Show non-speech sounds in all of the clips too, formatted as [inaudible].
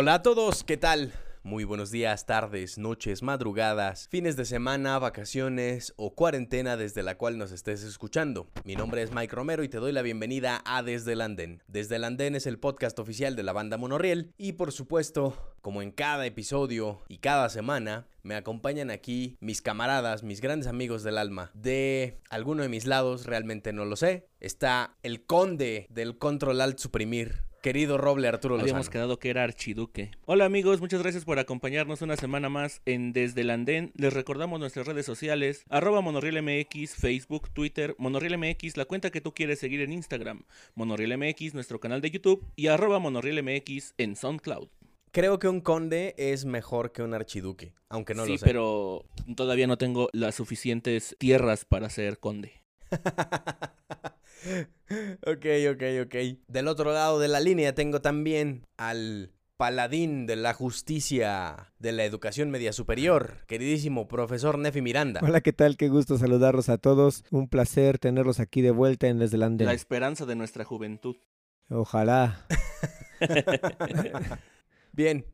Hola a todos, ¿qué tal? Muy buenos días, tardes, noches, madrugadas, fines de semana, vacaciones o cuarentena desde la cual nos estés escuchando. Mi nombre es Mike Romero y te doy la bienvenida a Desde el Andén. Desde el Andén es el podcast oficial de la banda Monorriel y por supuesto, como en cada episodio y cada semana, me acompañan aquí mis camaradas, mis grandes amigos del alma. De alguno de mis lados, realmente no lo sé, está el conde del Control Alt Suprimir, querido Roble Arturo Lozano. Habíamos quedado que era Archiduque. Hola amigos, muchas gracias por acompañarnos una semana más en Desde el Andén. Les recordamos nuestras redes sociales, arroba MX, Facebook, Twitter, MX, la cuenta que tú quieres seguir en Instagram, MX, nuestro canal de YouTube y arroba MX en SoundCloud. Creo que un conde es mejor que un archiduque, aunque no sí, lo sé. pero todavía no tengo las suficientes tierras para ser conde. [laughs] ok, ok, ok. Del otro lado de la línea tengo también al paladín de la justicia de la educación media superior, queridísimo profesor Nefi Miranda. Hola, ¿qué tal? Qué gusto saludarlos a todos. Un placer tenerlos aquí de vuelta en Desde el Andén. La esperanza de nuestra juventud. Ojalá. [laughs] [laughs] Bien,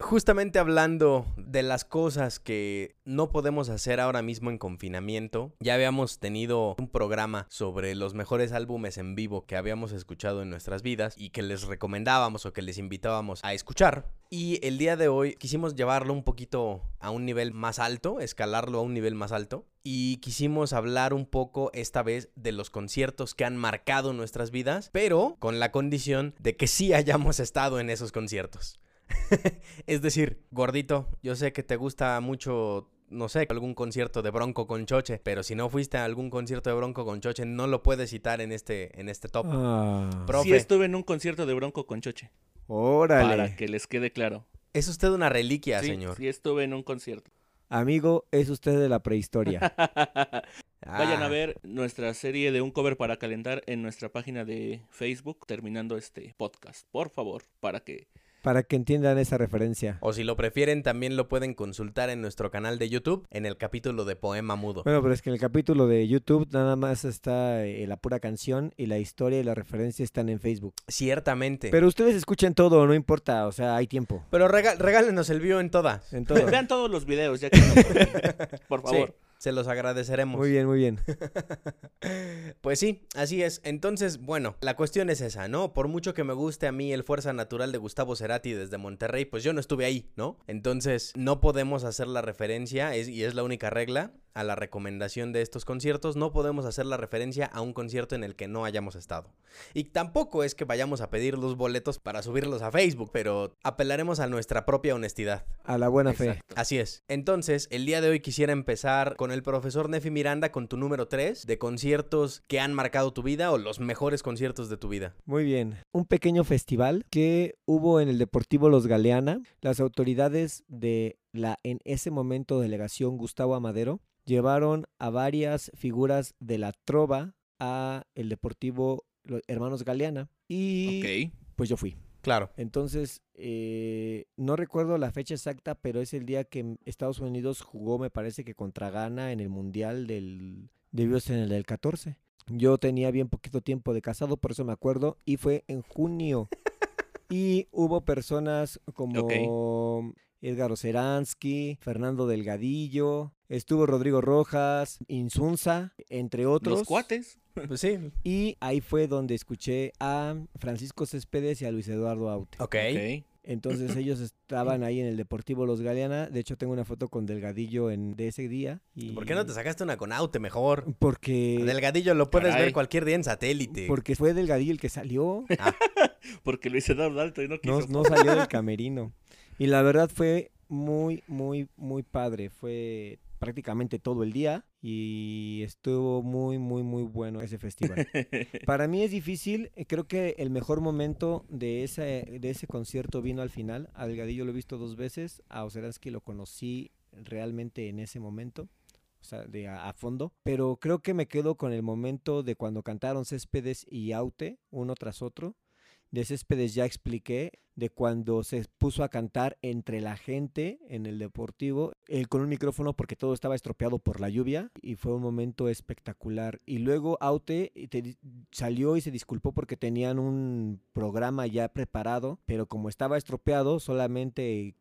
justamente hablando de las cosas que no podemos hacer ahora mismo en confinamiento, ya habíamos tenido un programa sobre los mejores álbumes en vivo que habíamos escuchado en nuestras vidas y que les recomendábamos o que les invitábamos a escuchar. Y el día de hoy quisimos llevarlo un poquito a un nivel más alto, escalarlo a un nivel más alto. Y quisimos hablar un poco esta vez de los conciertos que han marcado nuestras vidas, pero con la condición de que sí hayamos estado en esos conciertos. [laughs] es decir, gordito, yo sé que te gusta mucho no sé, algún concierto de Bronco con Choche, pero si no fuiste a algún concierto de Bronco con Choche, no lo puedes citar en este, en este top. Ah, Profe, Sí estuve en un concierto de Bronco con Choche. órale. Para que les quede claro. es usted una reliquia, sí, señor. sí estuve en un concierto. Amigo, es usted de la prehistoria. [laughs] Vayan Ah, a ver nuestra serie de un cover para calentar en nuestra página de Facebook terminando este podcast, por favor, para que para que entiendan esa referencia. O si lo prefieren, también lo pueden consultar en nuestro canal de YouTube en el capítulo de Poema Mudo. Bueno, pero es que en el capítulo de YouTube nada más está eh, la pura canción y la historia y la referencia están en Facebook. Ciertamente. Pero, Pero ustedes escuchen todo, no importa, o sea, hay tiempo. rega- regálenos el view en todas. En todo. vean todos los videos ya que no pueden. [laughs] por favor. Sí, se los agradeceremos. Muy bien, muy bien. [laughs] Pues sí, así es. Entonces, bueno, la cuestión es esa, ¿no? Por mucho que me guste a mí el Fuerza Natural de Gustavo Cerati desde Monterrey, pues yo no estuve ahí, ¿no? Entonces, no podemos hacer la referencia, es, y es la única regla, a la recomendación de estos conciertos, no podemos hacer la referencia a un concierto en el que no hayamos estado. Y tampoco es que vayamos a pedir los boletos para subirlos a Facebook, pero apelaremos a nuestra propia honestidad. A la buena fe. Así es. Entonces, el día de hoy quisiera empezar con el profesor Nefi Miranda con tu número 3 de conciertos que han marcado tu vida o los mejores conciertos de tu vida. Muy bien. Un pequeño festival que hubo en el Deportivo Los Galeana. Las autoridades de la en ese momento delegación Gustavo Amadero llevaron a varias figuras de la trova a el Deportivo Los Hermanos Galeana y Ok. pues yo fui. Claro. Entonces, eh, no recuerdo la fecha exacta, pero es el día que Estados Unidos jugó, me parece que contra Ghana en el Mundial del... Debió ser en el del 14. Yo tenía bien poquito tiempo de casado, por eso me acuerdo, y fue en junio. [laughs] y hubo personas como Edgar Oceransky, Fernando Delgadillo, estuvo Rodrigo Rojas, Insunza, entre otros. Los cuates. Pues sí. [laughs] Y ahí fue donde escuché a Francisco Céspedes y a Luis Eduardo Aute. Ok. Ok. Entonces [clears throat] ellos estaban ahí en el Deportivo Los Galeana. De hecho, tengo una foto con Delgadillo en, de ese día. Y... ¿Por qué no te sacaste una con Aute mejor? Porque, Delgadillo lo puedes Caray. ver cualquier día en satélite. porque fue Delgadillo el que salió. [laughs] Porque Luis Eduardo Alto y no quiso. No, no salió del [laughs] camerino. Y la verdad fue muy, muy, muy padre. Fue prácticamente todo el día y estuvo muy, muy, muy bueno ese festival. [laughs] Para mí es difícil, eh, creo que el mejor momento de ese, de ese concierto vino al final. A Delgadillo lo he visto dos veces, a Oceransky lo conocí realmente en ese momento, o sea, de a, a fondo. Pero creo que me quedo con el momento de cuando cantaron Céspedes y Aute, uno tras otro. De Céspedes ya expliqué, de cuando se puso a cantar entre la gente en el deportivo, él con un micrófono porque todo estaba estropeado por la lluvia y fue un momento espectacular. Y luego Aute te- salió y se disculpó porque tenían un programa ya preparado, pero como estaba estropeado, solamente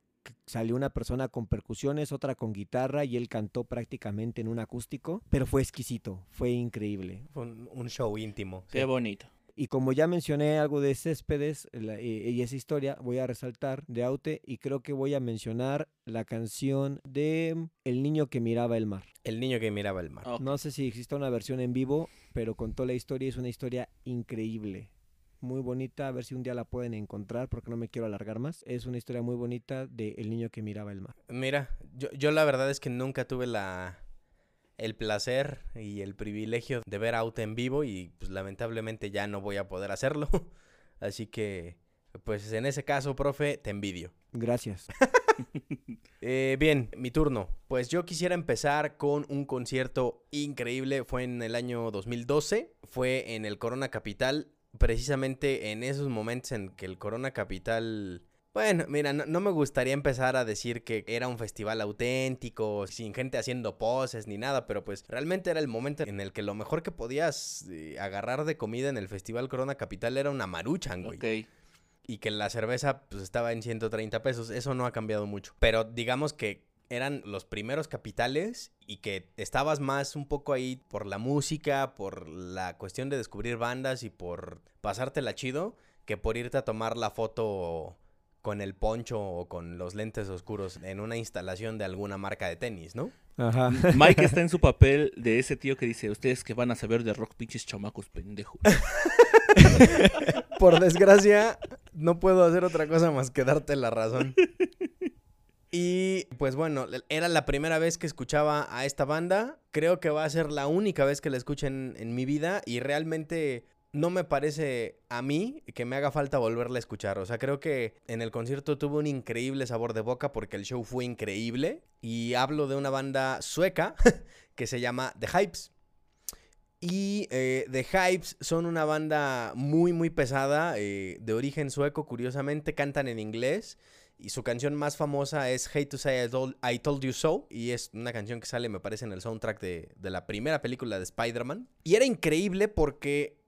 salió una persona con percusiones, otra con guitarra y él cantó prácticamente en un acústico, pero fue exquisito, fue increíble. Fue un, un show íntimo. Qué bonito. Y como ya mencioné algo de Céspedes la- y, y esa historia, voy a resaltar de Aute y creo que voy a mencionar la canción de El niño que miraba el mar. El niño que miraba el mar. No sé si existe una versión en vivo, pero contó la historia y es una historia increíble. Muy bonita, a ver si un día la pueden encontrar porque no me quiero alargar más. Es una historia muy bonita de El niño que miraba el mar. Mira, yo, yo la verdad es que nunca tuve la el placer y el privilegio de ver Out en vivo y pues lamentablemente ya no voy a poder hacerlo. [laughs] Así que pues en ese caso, profe, te envidio. Gracias. [laughs] [laughs] Eh, bien, mi turno. Pues yo quisiera empezar con un concierto increíble. Fue en el año 2012. Fue en el Corona Capital. Precisamente en esos momentos en que el Corona Capital... Bueno, mira, no, no me gustaría empezar a decir que era un festival auténtico, sin gente haciendo poses ni nada, pero pues realmente era el momento en el que lo mejor que podías eh, agarrar de comida en el Festival Corona Capital era una maruchan, güey Ok. y que la cerveza pues estaba en 130 pesos. Eso no ha cambiado mucho. Pero digamos que eran los primeros capitales y que estabas más un poco ahí por la música, por la cuestión de descubrir bandas y por pasártela chido, que por irte a tomar la foto con el poncho o con los lentes oscuros en una instalación de alguna marca de tenis, ¿no? Ajá. [laughs] Mike está en su papel de ese tío que dice, ustedes que van a saber de rock, pinches chamacos pendejos. [laughs] Por desgracia, no puedo hacer otra cosa más que darte la razón. [laughs] Y pues bueno, era la primera vez que escuchaba a esta banda. Creo que va a ser la única vez que la escuchen en mi vida. Y realmente no me parece a mí que me haga falta volverla a escuchar. O sea, creo que en el concierto tuvo un increíble sabor de boca porque el show fue increíble. Y hablo de una banda sueca [laughs] que se llama The Hypes. Y eh, The Hypes son una banda muy, muy pesada, eh, de origen sueco, curiosamente, cantan en inglés. Y su canción más famosa es Hate to Say I Told, You So. Y es una canción que sale, me parece, en el soundtrack de, de la primera película de Spider-Man. Y era increíble porque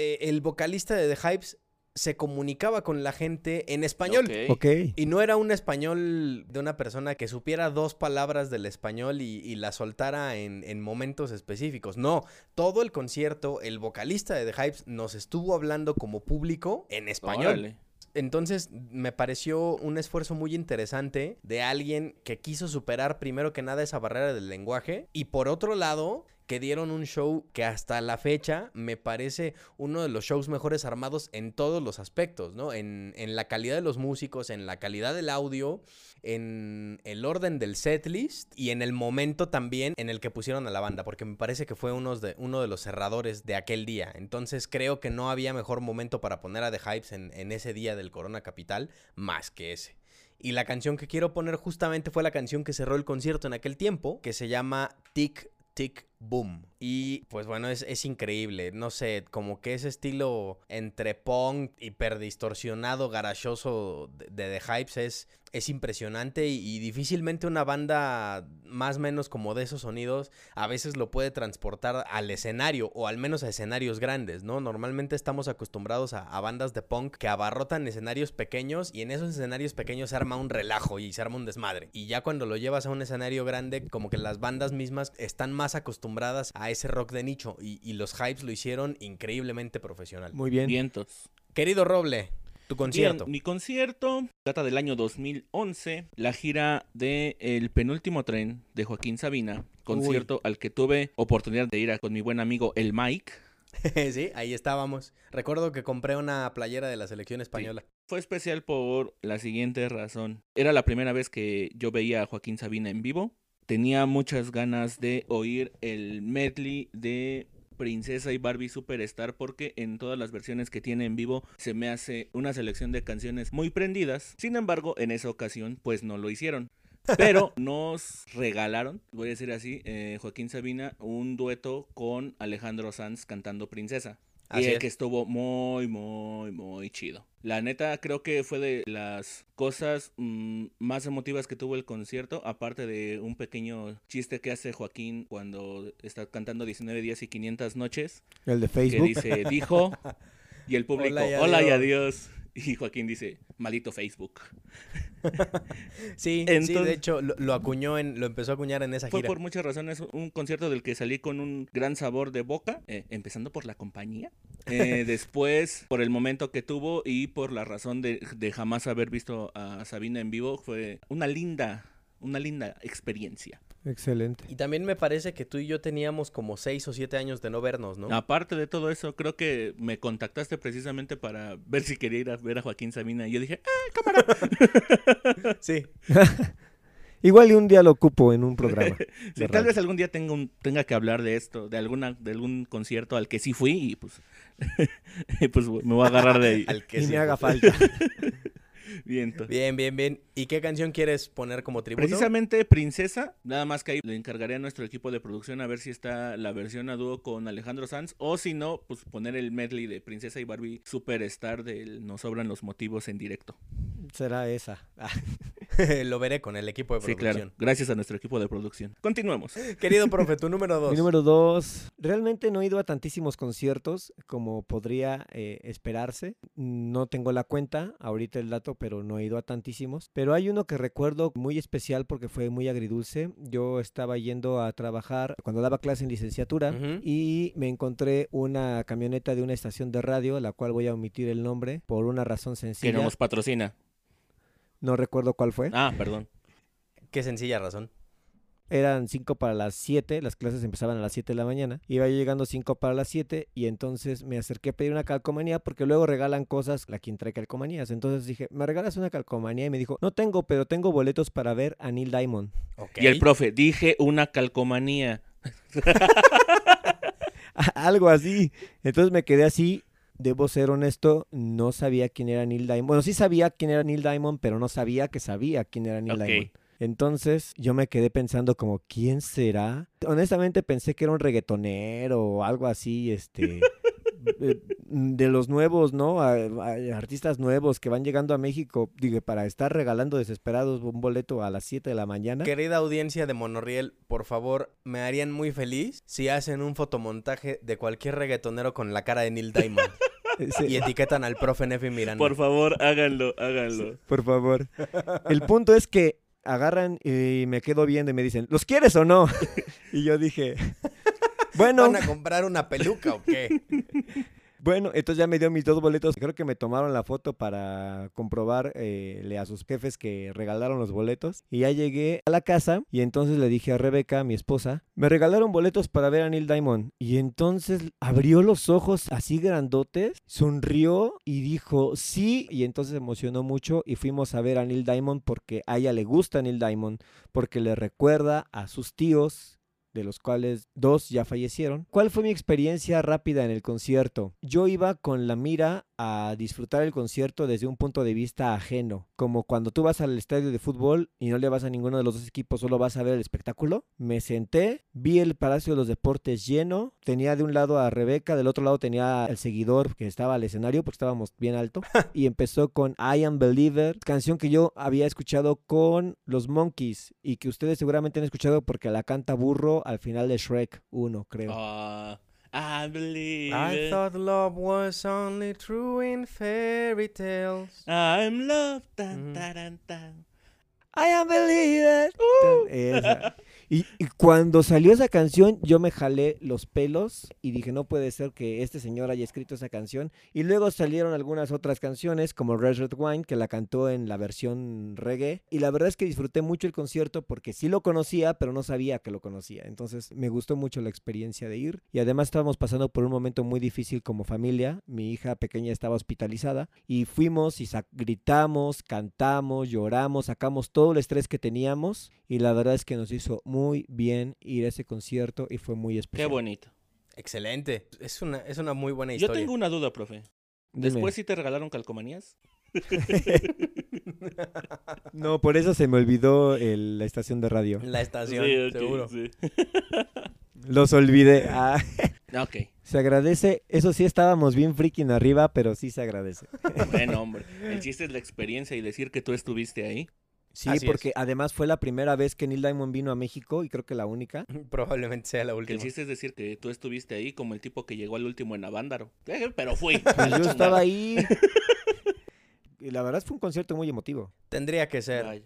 eh, el vocalista de The Hypes se comunicaba con la gente en español. Ok. Ok. Y no era un español de una persona que supiera dos palabras del español y, y la soltara en, en momentos específicos. No, todo el concierto, el vocalista de The Hypes nos estuvo hablando como público en español. Órale. Entonces me pareció un esfuerzo muy interesante de alguien que quiso superar primero que nada esa barrera del lenguaje y por otro lado que dieron un show que hasta la fecha me parece uno de los shows mejores armados en todos los aspectos, ¿no? En, en la calidad de los músicos, en la calidad del audio, en el orden del setlist y en el momento también en el que pusieron a la banda, porque me parece que fue unos de, uno de los cerradores de aquel día. Entonces creo que no había mejor momento para poner a The Hypes en, en ese día del Corona Capital más que ese. Y la canción que quiero poner justamente fue la canción que cerró el concierto en aquel tiempo, que se llama Tic Tic Boom. Y pues bueno, es, es increíble. No sé, como que ese estilo entre punk, hiperdistorsionado, garachoso de, de The Hypes es, es impresionante y, difícilmente una banda más o menos como de esos sonidos a veces lo puede transportar al escenario o al menos a escenarios grandes, ¿no? Normalmente estamos acostumbrados a, a bandas de punk que abarrotan escenarios pequeños y en esos escenarios pequeños se arma un relajo y se arma un desmadre. Y ya cuando lo llevas a un escenario grande, como que las bandas mismas están más acostumbradas a ese rock de nicho y, y los hypes lo hicieron increíblemente profesional. Muy bien. Vientos. Querido Roble, tu concierto. Bien, mi concierto data del año 2011, la gira de El penúltimo tren de Joaquín Sabina, concierto al que tuve oportunidad de ir a- con mi buen amigo el Mike. [laughs] sí, ahí estábamos. Recuerdo que compré una playera de la selección española. Fue especial por la siguiente razón. Era la primera vez que yo veía a Joaquín Sabina en vivo. Tenía muchas ganas de oír el medley de Princesa y Barbie Superstar porque en todas las versiones que tiene en vivo se me hace una selección de canciones muy prendidas. Sin embargo, en esa ocasión pues no lo hicieron. [laughs] Pero nos regalaron, voy a decir así, eh, Joaquín Sabina, un dueto con Alejandro Sanz cantando Princesa. Así y es. que estuvo muy, muy, muy chido. La neta, creo que fue de las cosas mm, más emotivas que tuvo el concierto, aparte de un pequeño chiste que hace Joaquín cuando está cantando 19 días y 500 noches, El de que Facebook. dice, dijo, [laughs] y el público, Hola y hola y adiós". Y Joaquín dice, maldito Facebook. [laughs] Sí, sí, de hecho lo, lo acuñó en, lo empezó a acuñar en esa Fue gira. por muchas razones un concierto del que salí con un gran sabor de boca, eh, empezando por la compañía, eh, [laughs] después por el momento que tuvo y por la razón de, de jamás haber visto a Sabina en vivo, fue una linda, una linda experiencia. Excelente. Y también me parece que tú y yo teníamos como seis o siete años de no vernos, ¿no? Aparte de todo eso, creo que me contactaste precisamente para ver si quería ir a ver a Joaquín Sabina y yo dije, "Ah, [laughs] Sí. [laughs] Igual y un día lo ocupo en un programa. [laughs] sí, tal vez algún día tenga, un, tenga que hablar de esto, de alguna de algún concierto al que sí fui y pues, y pues me voy a agarrar de ahí. Al que Y sí me haga falta. [laughs] Viento. Bien, bien, bien. ¿Y qué canción quieres poner como tributo? Precisamente Princesa, nada más que ahí le encargaré a nuestro equipo de producción a ver si está la versión a dúo con Alejandro Sanz o si no, pues poner el medley de Princesa y Barbie Superstar del Nos sobran los motivos en directo. Será esa. [laughs] Lo veré con el equipo de Sí, producción. claro. Gracias a nuestro equipo de producción. Continuemos. [laughs] Querido profe, tu número dos. Mi número dos. Realmente no he ido a tantísimos conciertos como podría eh, esperarse. No tengo la cuenta, ahorita el dato, pero no he ido a tantísimos. Pero hay uno que recuerdo muy especial porque fue muy agridulce. Yo estaba yendo a trabajar cuando daba clase en licenciatura y me encontré una camioneta de una estación de radio, la cual voy a omitir el nombre por una razón Que sencilla. no nos patrocina. No recuerdo cuál fue. Ah, perdón. Qué sencilla razón. Eran 5 para las 7, las clases empezaban a las 7 de la mañana. Iba yo llegando 5 para las 7 y entonces me acerqué a pedir una calcomanía porque luego regalan cosas a quien trae calcomanías. Entonces dije, ¿me regalas una calcomanía? Y me dijo, no tengo, pero tengo boletos para ver a Neil Diamond. Ok. Y el profe, dije una calcomanía. [laughs] Algo así. Entonces me quedé así. Debo ser honesto, no sabía quién era Neil Diamond. Bueno, sí sabía quién era Neil Diamond, pero no sabía que sabía quién era Neil. Diamond. Entonces yo me quedé pensando como, ¿quién será? Honestamente pensé que era un reggaetonero o algo así, este... de los nuevos, ¿no? A- a- artistas nuevos que van llegando a México, digo, para estar regalando desesperados un boleto a las 7 de la mañana. Querida audiencia de Monorriel, por favor, me harían muy feliz si hacen un fotomontaje de cualquier reggaetonero con la cara de Neil Diamond [laughs] y etiquetan al profe Nefi Miranda. Por favor, háganlo, háganlo. Por favor. El punto es que agarran y me quedo viendo y me dicen, ¿los quieres o no? [laughs] Y yo dije, bueno, ¿Van a comprar una peluca o qué? [laughs] bueno, entonces ya me dio mis dos boletos. Creo que me tomaron la foto para comprobar eh, le a sus jefes que regalaron los boletos. Y ya llegué a la casa y entonces le dije a Rebeca, mi esposa, me regalaron boletos para ver a Neil Diamond. Y entonces abrió los ojos así grandotes, sonrió y dijo sí. Y entonces se emocionó mucho y fuimos a ver a Neil Diamond porque a ella le gusta Neil Diamond, porque le recuerda a sus tíos de los cuales dos ya fallecieron. ¿Cuál fue mi experiencia rápida en el concierto? Yo iba con la mira a disfrutar el concierto desde un punto de vista ajeno, como cuando tú vas al estadio de fútbol y no le vas a ninguno de los dos equipos, solo vas a ver el espectáculo. Me senté, vi el Palacio de los Deportes lleno, tenía de un lado a Rebeca, del otro lado tenía al seguidor que estaba al escenario porque estábamos bien alto [laughs] y empezó con I Am Believer, canción que yo había escuchado con los Monkeys y que ustedes seguramente han escuchado porque la canta Burro al final de Shrek 1, creo. Ah, I believe I it. thought love was only true in fairy tales. I'm loved. Tan, Ujú. taran, tan. I am believer. Esa. Y, cuando salió esa canción, yo me jalé los pelos y dije, no puede ser que este señor haya escrito esa canción. Y luego salieron algunas otras canciones, como Red Red Wine, que la cantó en la versión reggae. Y la verdad es que disfruté mucho el concierto porque sí lo conocía, pero no sabía que lo conocía. Entonces me gustó mucho la experiencia de ir. Y además estábamos pasando por un momento muy difícil como familia. Mi hija pequeña estaba hospitalizada y fuimos y gritamos, cantamos, lloramos, sacamos todo el estrés que teníamos. Y la verdad es que nos hizo muy bien ir a ese concierto y fue muy Qué especial. bonito. Excelente. Es una, es una muy buena Yo historia. tengo una duda, profe. Dime. ¿Después sí te regalaron calcomanías? [laughs] No, por eso se me olvidó el- la estación de radio. La estación, Sí, ok, seguro. sí. [laughs] Los olvidé. Ah, [laughs] Ok. Se agradece. Eso sí, estábamos bien freaking arriba, pero sí se agradece. Bueno, hombre, el chiste es la experiencia y decir que tú estuviste ahí. Sí, Así es. porque además fue la primera vez que Neil Diamond vino a México y creo que la única. [laughs] Probablemente sea la Que el última. chiste es decir que tú estuviste ahí como el tipo que llegó al último en Avándaro. Eh, [laughs] pero fui. Pues yo estaba ahí. [laughs] Y la verdad fue un concierto muy emotivo. Tendría que ser.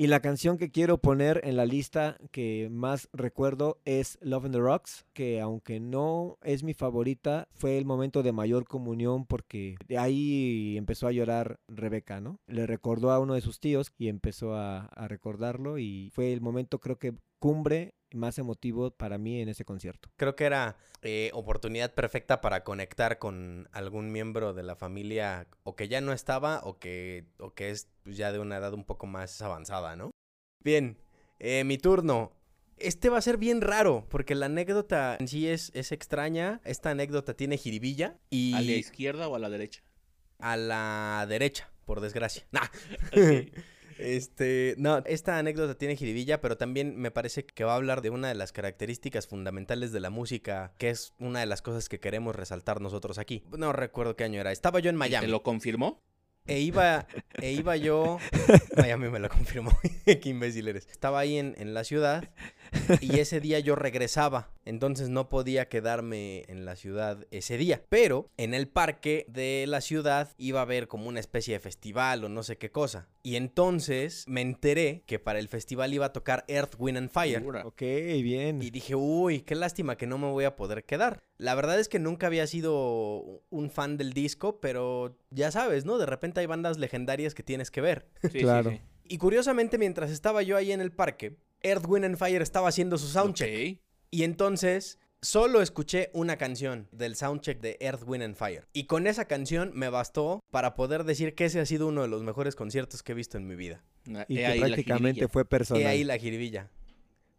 Y la canción que quiero poner en la lista que más recuerdo es Love in the Rocks, que aunque no es mi favorita, fue el momento de mayor comunión porque de ahí empezó a llorar Rebeca, ¿no? Le recordó a uno de sus tíos y empezó a, a recordarlo y fue el momento creo que cumbre más emotivo para mí en ese concierto. Creo que era eh, oportunidad perfecta para conectar con algún miembro de la familia o que ya no estaba o que, o que es pues, ya de una edad un poco más avanzada, ¿no? Bien, eh, mi turno. Este va a ser bien raro porque la anécdota en sí es, es extraña. Esta anécdota tiene jiribilla y ¿A la izquierda o a la derecha? a la derecha, por desgracia. Nah. [laughs] Ok. Este, no, esta anécdota tiene jiribilla, pero también me parece que va a hablar de una de las características fundamentales de la música, que es una de las cosas que queremos resaltar nosotros aquí. No recuerdo qué año era. Estaba yo en ¿Y Miami. ¿Te lo confirmó? E iba, e iba yo. [laughs] Miami me lo confirmó. [laughs] Qué imbécil eres. Estaba ahí en, en la ciudad y ese día yo regresaba. Entonces no podía quedarme en la ciudad ese día. Pero en el parque de la ciudad iba a haber como una especie de festival o no sé qué cosa. Y entonces me enteré que para el festival iba a tocar Earth, Wind and Fire. Ok, bien. Y dije, uy, qué lástima que no me voy a poder quedar. La verdad es que nunca había sido un fan del disco, pero ya sabes, ¿no? De repente hay bandas legendarias que tienes que ver. Sí, sí, Claro. sí. Y curiosamente, mientras estaba yo ahí en el parque, Earth, Wind and Fire estaba haciendo su soundcheck. Y entonces solo escuché una canción del soundcheck de Earth, Wind and Fire. Y con esa canción me bastó para poder decir que ese ha sido uno de los mejores conciertos que he visto en mi vida. Y he que prácticamente fue personal. He ahí la jiribilla.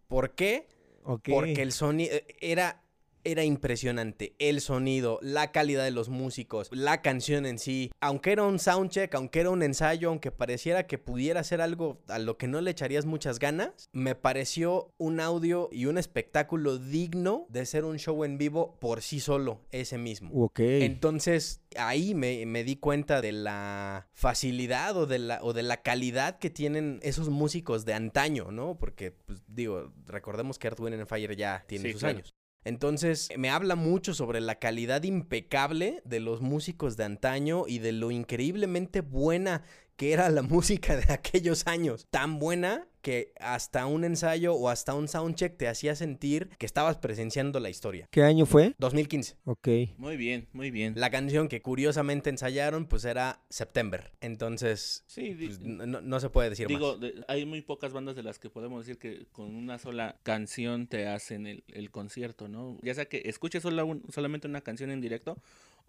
¿Por qué? Porque el sonido era, era impresionante. El sonido, la calidad de los músicos, la canción en sí. Aunque era un soundcheck, aunque era un ensayo, aunque pareciera que pudiera ser algo a lo que no le echarías muchas ganas, me pareció un audio y un espectáculo digno de ser un show en vivo por sí solo, ese mismo. Ok. Entonces ahí me, me di cuenta de la facilidad o de la, o de la calidad que tienen esos músicos de antaño, ¿no? Porque, pues, digo, recordemos que Earth, Wind and Fire ya tiene Sí, sus claro. años. Entonces, me habla mucho sobre la calidad impecable de los músicos de antaño y de lo increíblemente buena que era la [laughs] música de aquellos años. Tan buena que hasta un ensayo o hasta un soundcheck te hacía sentir que estabas presenciando la historia. ¿Qué año fue? 2015. Ok. Muy bien, muy bien. La canción que curiosamente ensayaron, pues era September. Entonces, Sí, pues, no, se puede decir digo, más. de- hay muy pocas bandas de las que podemos decir que con una sola canción te hacen el, el concierto, ¿no? Ya sea que escuches sola un- solamente una canción en directo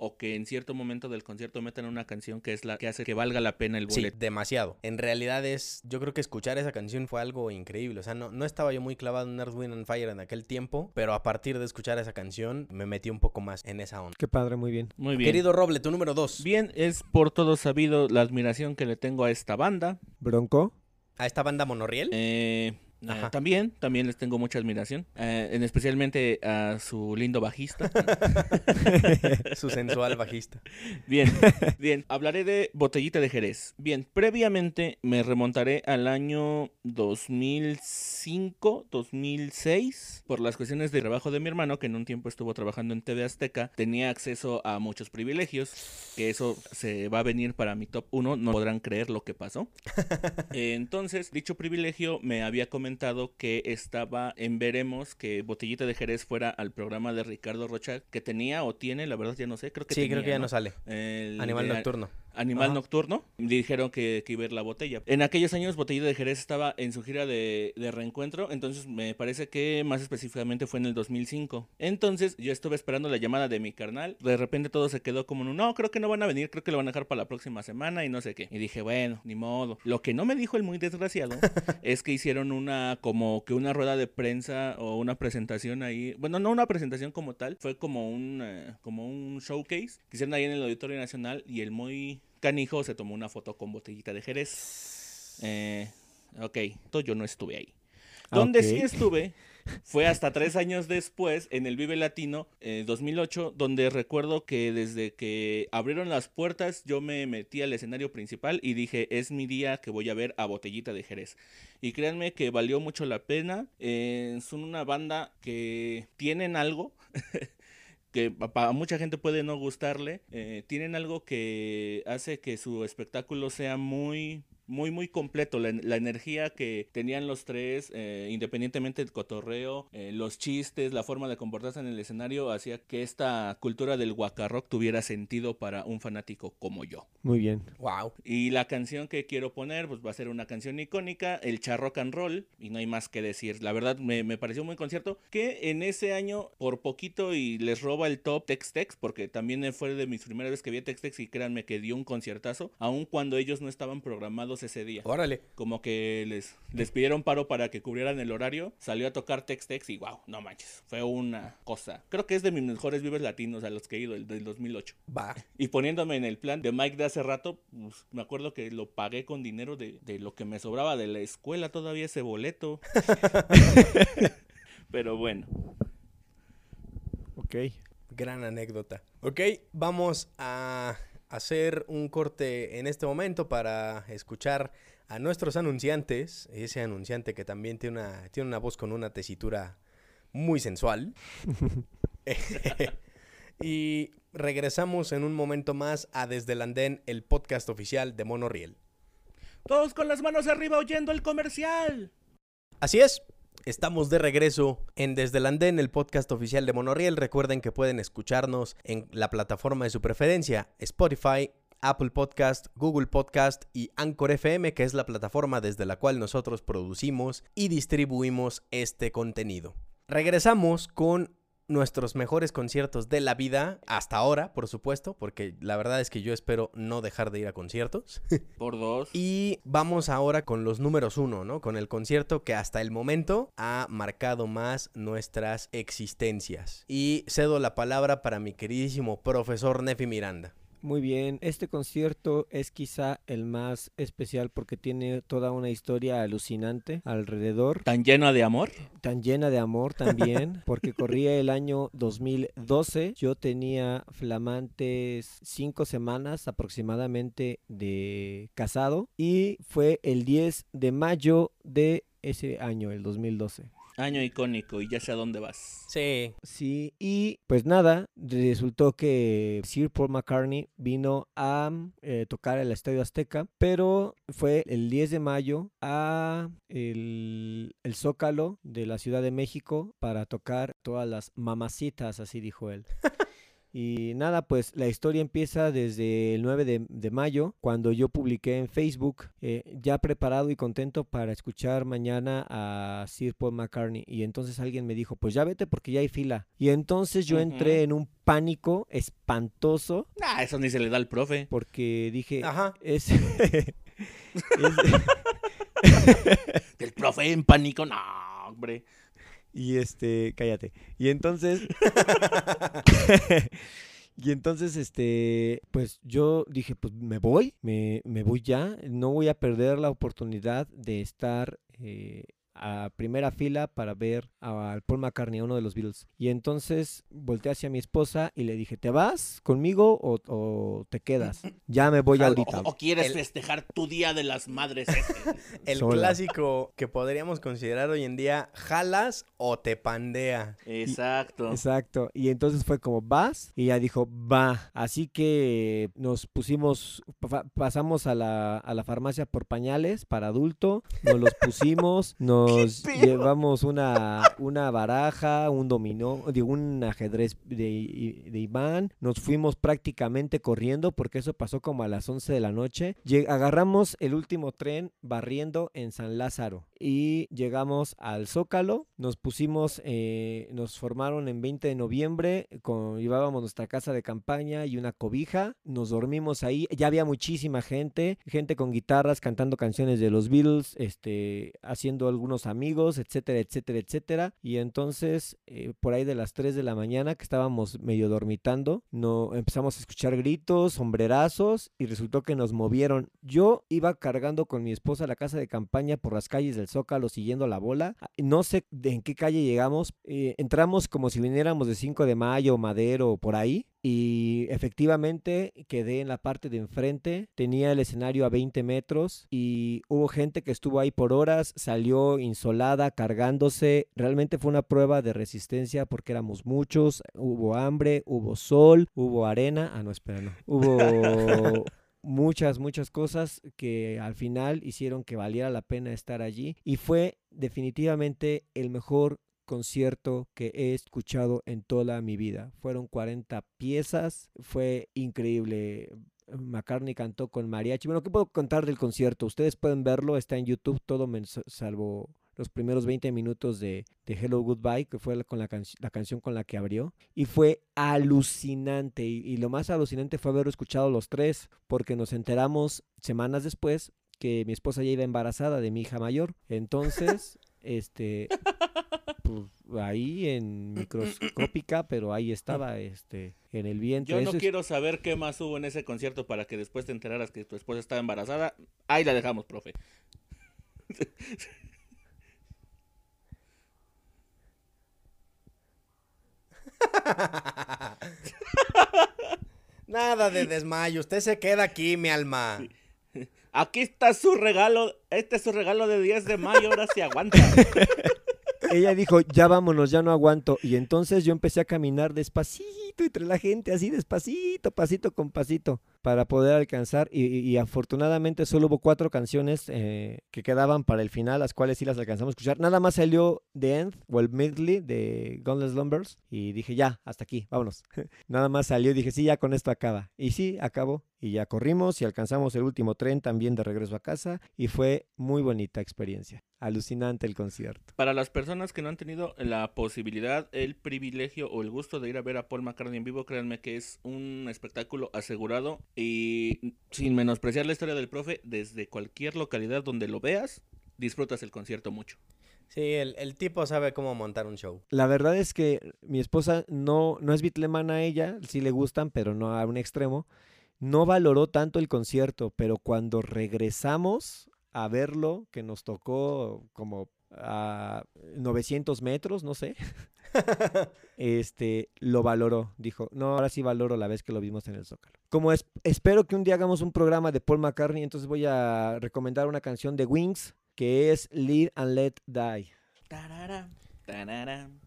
o que en cierto momento del concierto metan una canción que es la que hace que valga la pena el Sí, boleto. demasiado. En realidad es, yo creo que escuchar esa canción fue algo increíble. O sea, no, no estaba yo muy clavado en Earth, Wind and Fire en aquel tiempo, pero a partir de escuchar esa canción me metí un poco más en esa onda. Qué padre, muy bien. Muy bien. Querido Roble, tu número dos. Bien, es por todo sabido la admiración que le tengo a esta banda. Bronco. A esta banda Monorriel. Eh, eh, también, también les tengo mucha admiración. eh, en especialmente a su lindo bajista. [laughs] [laughs] Su sensual bajista. Bien, [laughs] bien. Hablaré de Botellita de Jerez. Bien, previamente me remontaré al año 2005, 2006, por las cuestiones de trabajo de mi hermano, que en un tiempo estuvo trabajando en TV Azteca. Tenía acceso a muchos privilegios, que eso se va a venir para mi top 1, no podrán creer lo que pasó. Eh, Entonces, dicho privilegio me había comentado que estaba en Veremos que Botellita de Jerez fuera al programa de Ricardo Rocha, que tenía o tiene, la verdad ya no sé, creo que Sí, creo que ya ¿no? no sale. El Animal de- nocturno. Animal Ajá. Nocturno. Dijeron que, que iba a ir la botella. En aquellos años, Botellita de Jerez estaba en su gira de, de reencuentro. Entonces, me parece que más específicamente fue en el 2005. Entonces, yo estuve esperando la llamada de mi carnal. De repente todo se quedó como un, no, creo que no van a venir. Creo que lo van a dejar para la próxima semana y no sé qué. Y dije, bueno, ni modo. Lo que no me dijo el muy desgraciado [laughs] es que hicieron una, como que una rueda de prensa o una presentación ahí. Bueno, no una presentación como tal. Fue como un, eh, como un showcase que hicieron ahí en el Auditorio Nacional. Y el muy canijo se tomó una foto con botellita de Jerez. Eh, ok, entonces yo no estuve ahí. Donde sí estuve Fue hasta tres años después, en el Vive Latino, eh, 2008, donde recuerdo que desde que abrieron las puertas, yo me metí al escenario principal y dije, es mi día que voy a ver a Botellita de Jerez. Y créanme que valió mucho la pena. Eh, son una banda que tienen algo. [laughs] que para mucha gente puede no gustarle, eh, tienen algo que hace que su espectáculo sea muy muy, muy completo. La, la energía que tenían los tres, eh, independientemente del cotorreo, eh, los chistes, la forma de comportarse en el escenario, hacía que esta cultura del guacarrock tuviera sentido para un fanático como yo. Muy bien. Wow. Y la canción que quiero poner, pues va a ser una canción icónica, el charrock and roll, y no hay más que decir. La verdad me, me pareció muy concierto que en ese año, por poquito, y les roba el top Tex Tex, porque también fue de mis primeras veces que vi a Tex Tex y créanme que dio un conciertazo, aun cuando ellos no estaban programados ese día. Órale. Como que les, les pidieron paro para que cubrieran el horario, salió a tocar Tex Tex y wow, no manches, fue una cosa. Creo que es de mis mejores vives latinos a los que he ido, el del 2008. Va. Y poniéndome en el plan de Mike de hace rato, pues, me acuerdo que lo pagué con dinero de, de lo que me sobraba de la escuela todavía ese boleto. [laughs] Pero bueno, Ok. Gran anécdota. Ok, vamos a hacer un corte en este momento para escuchar a nuestros anunciantes. Ese anunciante que también tiene una, tiene una voz con una tesitura muy sensual. [laughs] y regresamos en un momento más a Desde el Andén, el podcast oficial de Monorriel. todos con las manos arriba oyendo el comercial. Así es. Estamos de regreso en Desde el Andén, el podcast oficial de Monorriel. Recuerden que pueden escucharnos en la plataforma de su preferencia, Spotify, Apple Podcast, Google Podcast y Anchor FM, que es la plataforma desde la cual nosotros producimos y distribuimos este contenido. Regresamos con nuestros mejores conciertos de la vida, hasta ahora, por supuesto, porque la verdad es que yo espero no dejar de ir a conciertos. [laughs] Por dos. Y vamos ahora con los números uno, ¿no? Con el concierto que hasta el momento ha marcado más nuestras existencias. Y cedo la palabra para mi queridísimo profesor Nefi Miranda. Muy bien, este concierto es quizá el más especial porque tiene toda una historia alucinante alrededor, Tan lleno de amor. tan llena de amor también, [laughs] porque corría el año 2012, yo tenía flamantes cinco semanas aproximadamente de casado y fue el 10 de mayo de ese año, el 2012. Año icónico y ya sé a dónde vas. Sí. Sí, y pues nada, resultó que Sir Paul McCartney vino a eh, tocar el Estadio Azteca, pero fue el 10 de mayo a el, el Zócalo de la Ciudad de México para tocar todas las mamacitas, así dijo él. [laughs] Y nada, pues la historia empieza desde el 9 de, de mayo, cuando yo publiqué en Facebook, eh, ya preparado y contento para escuchar mañana a Sir Paul McCartney. Y entonces alguien me dijo, pues ya vete porque ya hay fila. Y entonces yo entré en un pánico espantoso Ah, eso ni se le da al profe. porque dije, Ajá. es... [laughs] es- [laughs] El profe en pánico, no, hombre. Y este, cállate. Y entonces, [laughs] [laughs] y entonces, este, pues yo dije, pues me voy, me, me voy ya, no voy a perder la oportunidad de estar eh, a primera fila para ver a Paul McCartney, a uno de los Beatles. Y entonces volteé hacia mi esposa y le dije, ¿te vas conmigo o, o te quedas? [laughs] Ya me voy ahorita. O, o quieres El- festejar tu día de las madres ese. [laughs] El Sola. clásico que podríamos considerar hoy en día, jalas o te pandea. Exacto. Exacto. Y entonces fue como, ¿vas? Y ella dijo, va. Así que nos pusimos, pa- pasamos a la, a la farmacia por pañales para adulto, nos los pusimos, [laughs] nos pedo? llevamos una, una baraja, un dominó, digo, un ajedrez de, de Iván, nos fuimos prácticamente corriendo porque eso pasó como a las 11 de la noche. Agarramos el último tren barriendo en San Lázaro y llegamos al Zócalo, nos pusimos, eh, nos formaron en 20 de noviembre, con, llevábamos nuestra casa de campaña y una cobija, nos dormimos ahí, ya había muchísima gente, gente con guitarras cantando canciones de los Beatles, este, haciendo algunos amigos, etcétera, etcétera, etcétera, y entonces eh, por ahí de las 3 de la mañana que estábamos medio dormitando, no, empezamos a escuchar gritos, sombrerazos y resultó que nos movieron. Yo iba cargando con mi esposa la casa de campaña por las calles del Zócalo siguiendo la bola. No sé de en qué calle llegamos. eh, entramos como si viniéramos de 5 de mayo, Madero, por ahí. Y efectivamente quedé en la parte de enfrente, tenía el escenario a 20 metros y hubo gente que estuvo ahí por horas, salió insolada, cargándose. Realmente fue una prueba de resistencia porque éramos muchos, hubo hambre, hubo sol, hubo arena. Ah, no, espera, no. [laughs] Hubo muchas, muchas cosas que al final hicieron que valiera la pena estar allí y fue definitivamente el mejor concierto que he escuchado en toda mi vida. Fueron 40 piezas, fue increíble. McCartney cantó con mariachi. Bueno, ¿qué puedo contar del concierto? Ustedes pueden verlo, está en YouTube, todo salvo los primeros 20 minutos de, de Hello Goodbye, que fue la, con la, canc- la canción con la que abrió. Y fue alucinante. Y, y lo más alucinante fue haberlo escuchado los tres, porque nos enteramos semanas después que mi esposa ya iba embarazada de mi hija mayor. Entonces, [laughs] este, pues, ahí en microscópica, pero ahí estaba, este, en el vientre. Yo no es- quiero saber qué más hubo en ese concierto para que después te enteraras que tu esposa estaba embarazada. Ahí la dejamos, profe. [laughs] [laughs] Nada de desmayo, usted se queda aquí, mi alma. Aquí está su regalo. Este es su regalo de 10 de mayo. Ahora sí aguanta. [laughs] Ella dijo, ya vámonos, ya no aguanto. Y entonces yo empecé a caminar despacito entre la gente, así despacito, pasito con pasito, para poder alcanzar. Y, y- afortunadamente solo hubo cuatro canciones eh, que quedaban para el final, las cuales sí las alcanzamos a escuchar. Nada más salió The End o el Medley de Gunless Lumbers. Y dije, ya, hasta aquí, vámonos. [laughs] Nada más salió y dije, sí, ya con esto acaba. Y sí, acabó. Y ya corrimos y alcanzamos el último tren también de regreso a casa. Y fue muy bonita experiencia. Alucinante el concierto. Para las personas que no han tenido la posibilidad, el privilegio o el gusto de ir a ver a Paul McCartney en vivo, créanme que es un espectáculo asegurado y sin menospreciar la historia del profe, desde cualquier localidad donde lo veas, disfrutas el concierto mucho. Sí, el, el tipo sabe cómo montar un show. La verdad es que mi esposa no, no es bitlemana a ella, sí le gustan, pero no a un extremo. No valoró tanto el concierto, pero cuando regresamos a verlo, que nos tocó como a 900 metros, no sé, [laughs] este, lo valoró. Dijo, no, ahora sí valoro la vez que lo vimos en el Zócalo. Como es- espero que un día hagamos un programa de Paul McCartney, entonces voy a recomendar una canción de Wings que es Live and Let Die. Tararán,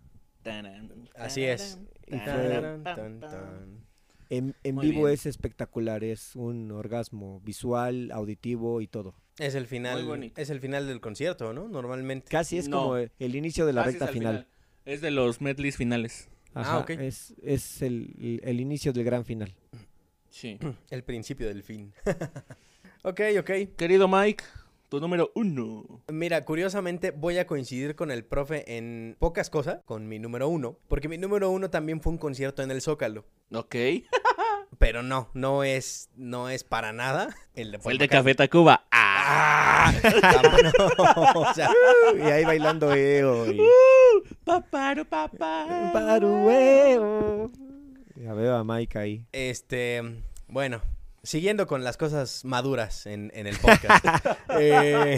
Así es. Tan, tan, tan. En, en vivo bien. es espectacular, es un orgasmo visual, auditivo y todo. Es el final, es el final del concierto, ¿no? Normalmente. Casi es No. como el, el inicio de la recta al final. Es de los medleys finales. Ajá, Ah, ok. Es, es el, el inicio del gran final. Sí. [clears throat] El principio del fin. [laughs] ok, ok. Querido Mike, tu número uno. Mira, curiosamente voy a coincidir con el profe en pocas cosas, con mi número uno, porque mi número uno también fue un concierto en el Zócalo. Ok. [laughs] Pero no, no es, no es para nada el de Fue el de. Café Tacuba. ¡Ah! [laughs] No, o sea, y ahí bailando eo. y- Paparo, papá. Parueo. Ya veo a Mike ahí. este, bueno, siguiendo con las cosas maduras en, en el podcast. [laughs] Eh,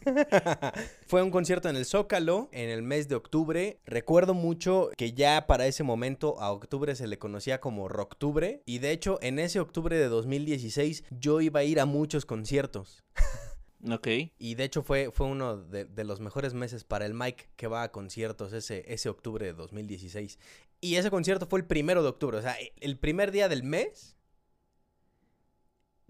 [laughs] fue un concierto en el Zócalo en el mes de octubre. Recuerdo mucho que ya para ese momento a octubre se le conocía como Rocktubre. Y de hecho, en ese octubre de 2016 yo iba a ir a muchos conciertos. [laughs] Ok. Y de hecho fue, fue uno de, de los mejores meses para el Mike que va a conciertos ese, ese octubre de 2016. Y ese concierto fue el primero de octubre. O sea, el primer día del mes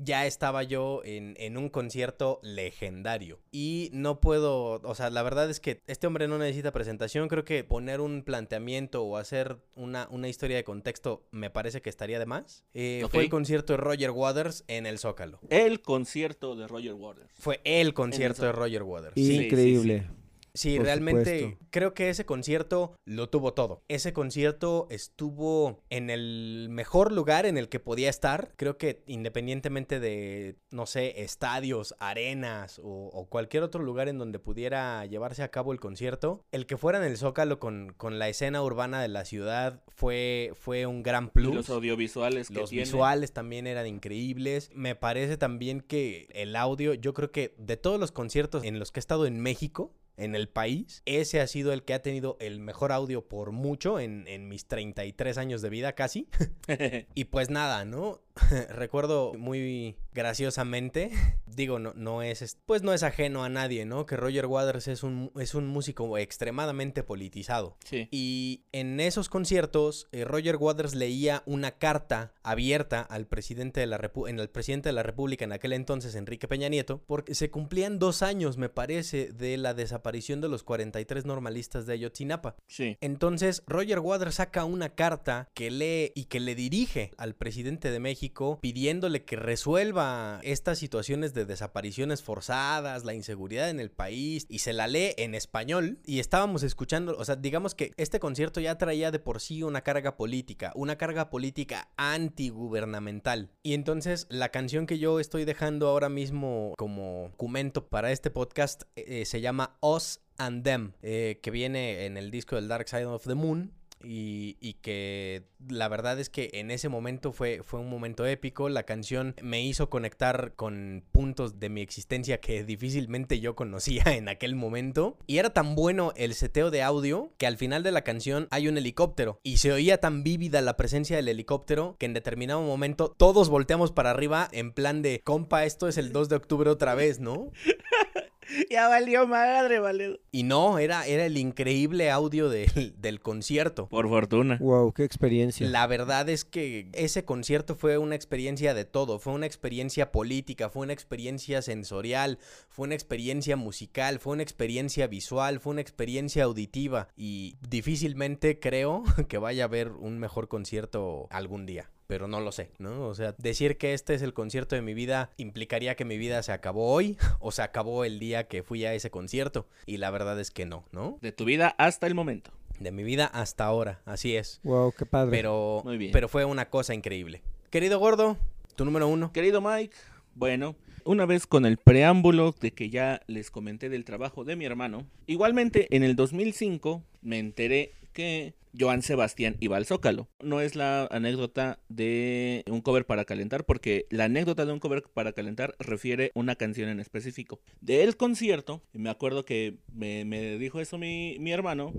ya estaba yo en, en un concierto legendario. Y no puedo, o sea, la verdad es que este hombre no necesita presentación. Creo que poner un planteamiento o hacer una, una historia de contexto me parece que estaría de más. Eh, Fue el concierto de Roger Waters en el Zócalo. El concierto de Roger Waters. Fue el concierto de. Roger Waters. Sí, sí, Increíble. Sí, Por realmente supuesto. creo que ese concierto lo tuvo todo. Ese concierto estuvo en el mejor lugar en el que podía estar. Creo que independientemente de, no sé, estadios, arenas o, o cualquier otro lugar en donde pudiera llevarse a cabo el concierto, el que fuera en el Zócalo con, con la escena urbana de la ciudad fue, fue un gran Y plus. los audiovisuales que Los tiene. visuales también eran increíbles. Me parece también que el audio, yo creo que de todos los conciertos en los que he estado en México, en el país, ese ha sido el que ha tenido el mejor audio por mucho en, en mis 33 años de vida casi. [laughs] Y pues nada, ¿no? [laughs] Recuerdo muy graciosamente, [laughs] digo, no, no es, es- pues no es ajeno a nadie, ¿no? Que Roger Waters es un, es un músico extremadamente politizado. sí. Y en esos conciertos, eh, Roger Waters leía una carta abierta al presidente de la Repu- en el presidente de la República en aquel entonces, Enrique Peña Nieto, porque se cumplían dos años, me parece, de la desaparición de los 43 normalistas de Ayotzinapa. Sí. Entonces, Roger Waters saca una carta que lee y que le dirige al presidente de México pidiéndole que resuelva estas situaciones de desapariciones forzadas, la inseguridad en el país, y se la lee en español. Y estábamos escuchando, o sea, digamos que este concierto ya traía de por sí una carga política, una carga política antigubernamental. Y entonces, la canción que yo estoy dejando ahora mismo como documento para este podcast eh, se llama Us and Them, eh, que viene en el disco del Dark Side of the Moon. Y, que la verdad es que en ese momento fue, fue un momento épico. La canción me hizo conectar con puntos de mi existencia que difícilmente yo conocía [laughs] en aquel momento. Y era tan bueno el seteo de audio que al final de la canción hay un helicóptero. Y se oía tan vívida la presencia del helicóptero que en determinado momento todos volteamos para arriba en plan de, compa, esto es el 2 de octubre otra vez, ¿no? [laughs] [laughs] Ya valió madre, vale. Y no, era, era el increíble audio del, del concierto. Por fortuna. Wow, qué experiencia. La verdad es que ese concierto fue una experiencia de todo, fue una experiencia política, fue una experiencia sensorial, fue una experiencia musical, fue una experiencia visual, fue una experiencia auditiva y difícilmente creo [laughs] que vaya a haber un mejor concierto algún día. Pero no lo sé, ¿no? O sea, decir que este es el concierto de mi vida implicaría que mi vida se acabó hoy [laughs] o se acabó el día que fui a ese concierto. Y la verdad es que no, ¿no? De tu vida hasta el momento. De mi vida hasta ahora, así es. Wow, qué padre. Pero, Muy bien. pero fue una cosa increíble. Querido gordo, tu número uno. Querido Mike, bueno, una vez con el preámbulo de que ya les comenté del trabajo de mi hermano, igualmente en el 2005 me enteré que Joan Sebastián iba al Zócalo. No es la anécdota de un cover para calentar, porque la anécdota de un cover para calentar refiere una canción en específico. Del concierto, me acuerdo que me, me dijo eso mi, mi hermano,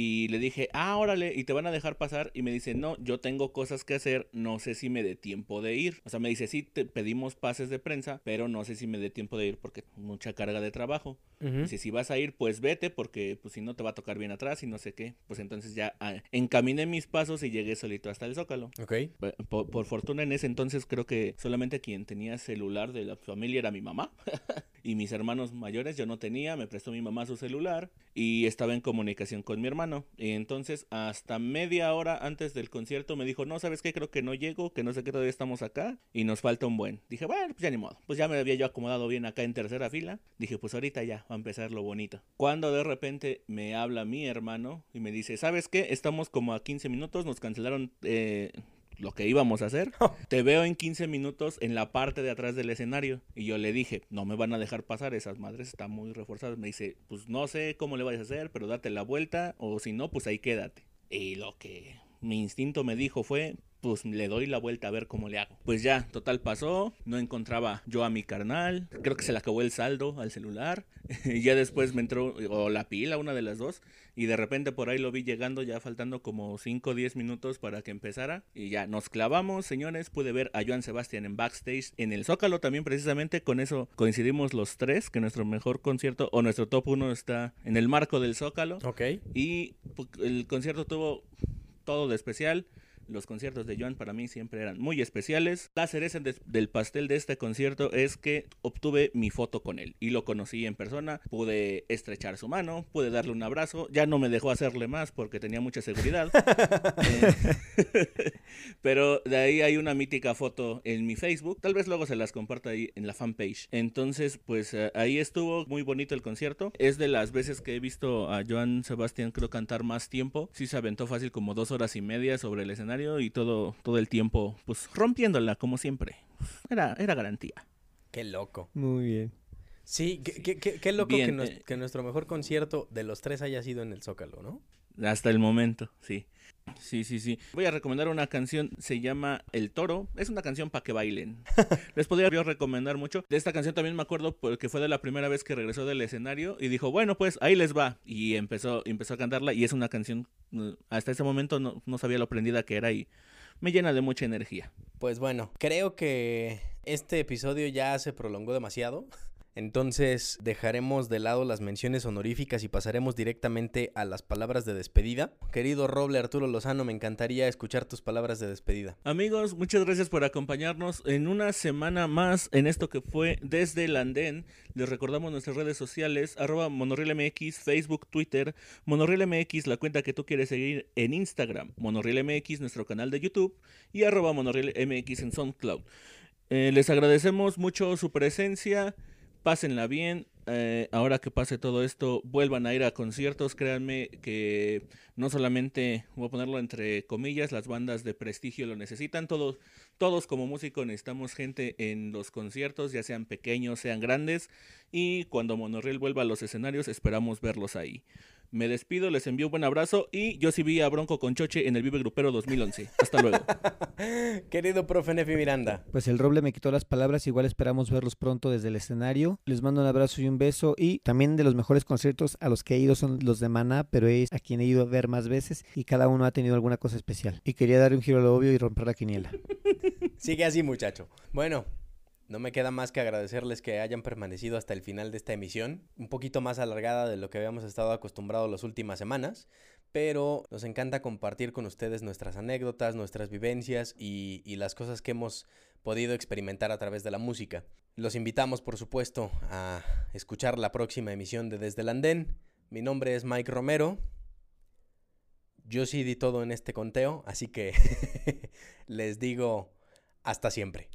y le dije, ah, órale, y te van a dejar pasar. Y me dice, no, yo tengo cosas que hacer, no sé si me dé tiempo de ir. O sea, me dice, sí, te pedimos pases de prensa, pero no sé si me dé tiempo de ir porque mucha carga de trabajo. Ujú. Dice, si vas a ir, pues vete, porque pues si no te va a tocar bien atrás y no sé qué. Pues entonces ya ah, encaminé mis pasos y llegué solito hasta el Zócalo. Ok. Por- por fortuna en ese entonces creo que solamente quien tenía celular de la familia era mi mamá [laughs] y mis hermanos mayores yo no tenía, me prestó mi mamá su celular y estaba en comunicación con mi hermano. Y entonces hasta media hora antes del concierto me dijo, no, ¿sabes qué? Creo que no llego, que no sé qué, todavía estamos acá y nos falta un buen. Dije, bueno, pues ya ni modo. Pues ya me había yo acomodado bien acá en tercera fila. Dije, pues ahorita ya va a empezar lo bonito. Cuando de repente me habla mi hermano y me dice, ¿sabes qué? Estamos como a 15 minutos, nos cancelaron... eh, lo que íbamos a hacer. [laughs] Te veo en 15 minutos en la parte de atrás del escenario. Y yo le dije, no me van a dejar pasar, esas madres están muy reforzadas. Me dice, pues no sé cómo le vayas a hacer, pero date la vuelta, o si no, pues ahí quédate. Y lo que mi instinto me dijo fue, pues le doy la vuelta a ver cómo le hago. Pues ya, total pasó, no encontraba yo a mi carnal, creo que se le acabó el saldo al celular, [laughs] y ya después me entró, o la pila, una de las dos, y de repente por ahí lo vi llegando ya faltando como 5 o 10 minutos para que empezara, y ya nos clavamos, señores, pude ver a Joan Sebastián en backstage, en el Zócalo también precisamente, con eso coincidimos los tres, que nuestro mejor concierto, o nuestro top 1 está en el marco del Zócalo, Ok. y pu- el concierto tuvo todo de especial. Los conciertos de Joan para mí siempre eran muy especiales. La cereza del pastel de este concierto es que obtuve mi foto con él y lo conocí en persona. Pude estrechar su mano, pude darle un abrazo. Ya no me dejó hacerle más porque tenía mucha seguridad. [laughs] [laughs] pero de ahí hay una mítica foto en mi Facebook. Tal vez luego se las comparta ahí en la fanpage. Entonces, pues eh, ahí estuvo muy bonito el concierto. Es de las veces que he visto a Joan Sebastián creo cantar más tiempo. Sí se aventó fácil como dos horas y media sobre el escenario y todo, todo el tiempo, pues rompiéndola como siempre. Era, era garantía. Qué loco. Muy bien. Sí, qué, qué, qué, loco eh, que, nuestro mejor concierto de los tres haya sido en el Zócalo, ¿no? Hasta el momento, sí. Sí, sí, sí. Voy a recomendar una canción, se llama El Toro. Es una canción para que bailen. [laughs] Les podría recomendar mucho. De esta canción también me acuerdo porque fue de la primera vez que regresó del escenario y dijo, bueno, pues ahí les va. Y empezó, empezó a cantarla y es una canción, mm, hasta ese momento no, no sabía lo aprendida que era y me llena de mucha energía. Pues bueno, creo que este episodio ya se prolongó demasiado. Entonces dejaremos de lado las menciones honoríficas y pasaremos directamente a las palabras de despedida. Querido Roble Arturo Lozano, me encantaría escuchar tus palabras de despedida. Amigos, muchas gracias por acompañarnos en una semana más en esto que fue desde el andén. Les recordamos nuestras redes sociales, arroba MX, Facebook, Twitter, MX, la cuenta que tú quieres seguir en Instagram, MX, nuestro canal de YouTube y arroba MX en SoundCloud. Eh, les agradecemos mucho su presencia pásenla bien. Eh, ahora que pase todo esto, vuelvan a ir a conciertos. Créanme que no solamente, voy a ponerlo entre comillas, las bandas de prestigio lo necesitan. Todos, todos como músicos necesitamos gente en los conciertos, ya sean pequeños, sean grandes. Y cuando Monorriel vuelva a los escenarios, esperamos verlos ahí. Me despido, les envío un buen abrazo y yo sí vi a Bronco con Choche en el Vive Grupero 2011. Hasta luego. [laughs] Querido profe Nefi Miranda. Pues el roble me quitó las palabras, igual esperamos verlos pronto desde el escenario. Les mando un abrazo y un beso y también de los mejores conciertos a los que he ido son los de Maná, pero es a quien he ido a ver más veces y cada uno ha tenido alguna cosa especial. Y quería dar un giro a lo obvio y romper la quiniela. [laughs] Sigue así, muchacho. Bueno, no me queda más que agradecerles que hayan permanecido hasta el final de esta emisión, un poquito más alargada de lo que habíamos estado acostumbrados las últimas semanas, pero nos encanta compartir con ustedes nuestras anécdotas, nuestras vivencias y, las cosas que hemos podido experimentar a través de la música. Los invitamos, por supuesto, a escuchar la próxima emisión de Desde el Andén. Mi nombre es Mike Romero. Yo sí di todo en este conteo, así que [laughs] les digo hasta siempre.